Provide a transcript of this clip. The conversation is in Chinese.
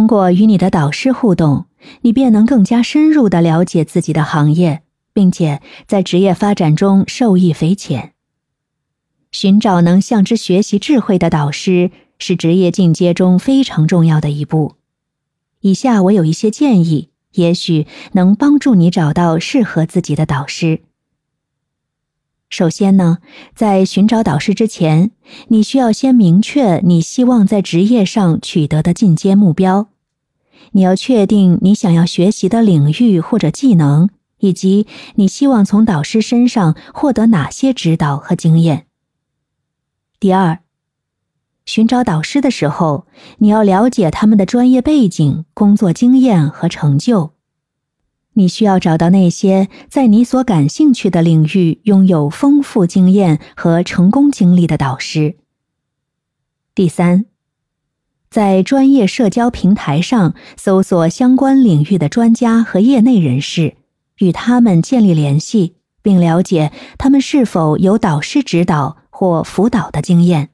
通过与你的导师互动，你便能更加深入的了解自己的行业，并且在职业发展中受益匪浅。寻找能向之学习智慧的导师，是职业进阶中非常重要的一步。以下我有一些建议，也许能帮助你找到适合自己的导师。首先呢，在寻找导师之前，你需要先明确你希望在职业上取得的进阶目标。你要确定你想要学习的领域或者技能，以及你希望从导师身上获得哪些指导和经验。第二，寻找导师的时候，你要了解他们的专业背景、工作经验和成就。你需要找到那些在你所感兴趣的领域拥有丰富经验和成功经历的导师。第三，在专业社交平台上搜索相关领域的专家和业内人士，与他们建立联系，并了解他们是否有导师指导或辅导的经验。